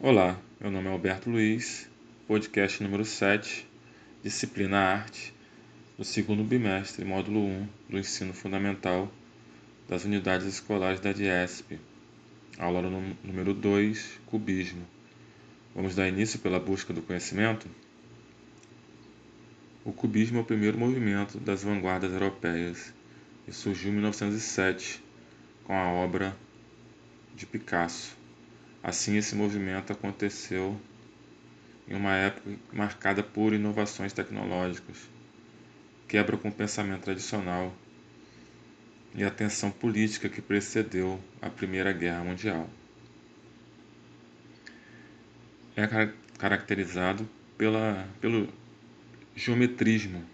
Olá, meu nome é Alberto Luiz, podcast número 7, disciplina Arte, do segundo bimestre, módulo 1 do ensino fundamental das unidades escolares da DIESP, aula número 2, Cubismo. Vamos dar início pela busca do conhecimento? O cubismo é o primeiro movimento das vanguardas europeias e surgiu em 1907 com a obra de Picasso. Assim, esse movimento aconteceu em uma época marcada por inovações tecnológicas, quebra com o pensamento tradicional e a tensão política que precedeu a Primeira Guerra Mundial. É caracterizado pela, pelo geometrismo,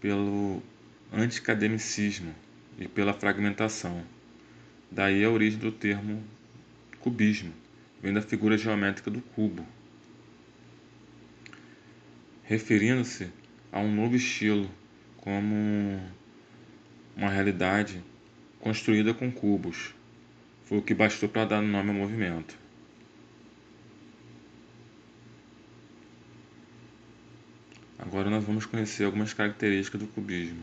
pelo anticademicismo e pela fragmentação. Daí a origem do termo cubismo, vem da figura geométrica do cubo, referindo-se a um novo estilo como uma realidade construída com cubos. Foi o que bastou para dar nome ao movimento. Agora nós vamos conhecer algumas características do cubismo.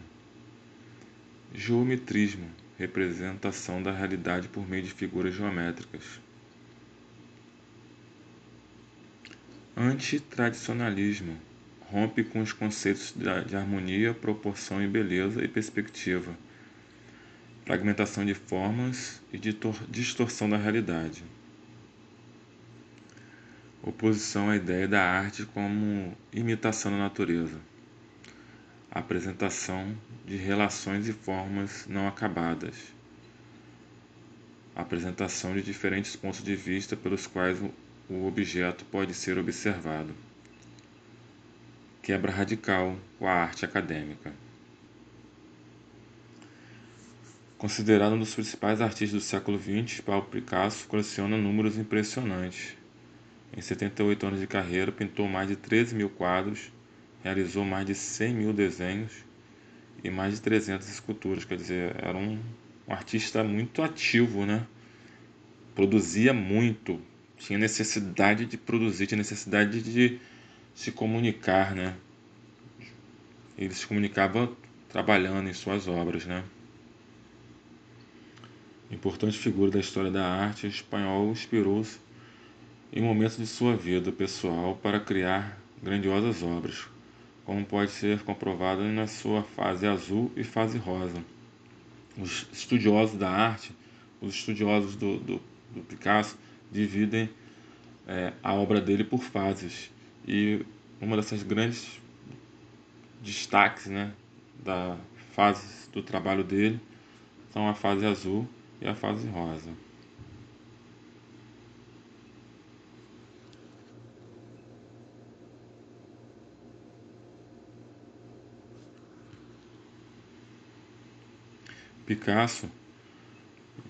Geometrismo representação da realidade por meio de figuras geométricas. Antitradicionalismo rompe com os conceitos de harmonia, proporção e beleza e perspectiva, fragmentação de formas e distorção da realidade. Oposição à ideia da arte como imitação da natureza. Apresentação de relações e formas não acabadas. Apresentação de diferentes pontos de vista pelos quais o objeto pode ser observado. Quebra radical com a arte acadêmica. Considerado um dos principais artistas do século XX, Pablo Picasso coleciona números impressionantes. Em 78 anos de carreira, pintou mais de 13 mil quadros, realizou mais de 100 mil desenhos e mais de 300 esculturas. Quer dizer, era um, um artista muito ativo, né? Produzia muito, tinha necessidade de produzir, tinha necessidade de se comunicar, né? Ele se comunicava trabalhando em suas obras, né? Importante figura da história da arte, o espanhol inspirou-se em momentos de sua vida pessoal para criar grandiosas obras, como pode ser comprovado na sua fase azul e fase rosa. Os estudiosos da arte, os estudiosos do, do, do Picasso, dividem é, a obra dele por fases. E uma dessas grandes destaques né, da fase do trabalho dele são a fase azul e a fase rosa. Picasso,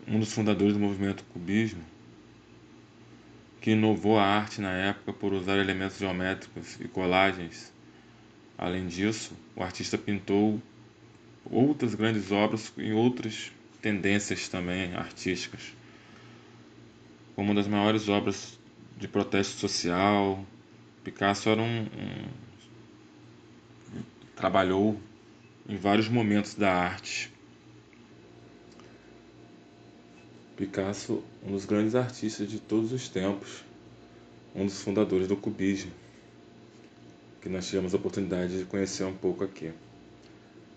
um dos fundadores do movimento cubismo, que inovou a arte na época por usar elementos geométricos e colagens. Além disso, o artista pintou outras grandes obras em outras tendências também artísticas, como uma das maiores obras de protesto social. Picasso era um, um trabalhou em vários momentos da arte. Picasso, um dos grandes artistas de todos os tempos, um dos fundadores do cubismo, que nós tivemos a oportunidade de conhecer um pouco aqui.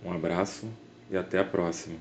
Um abraço e até a próxima.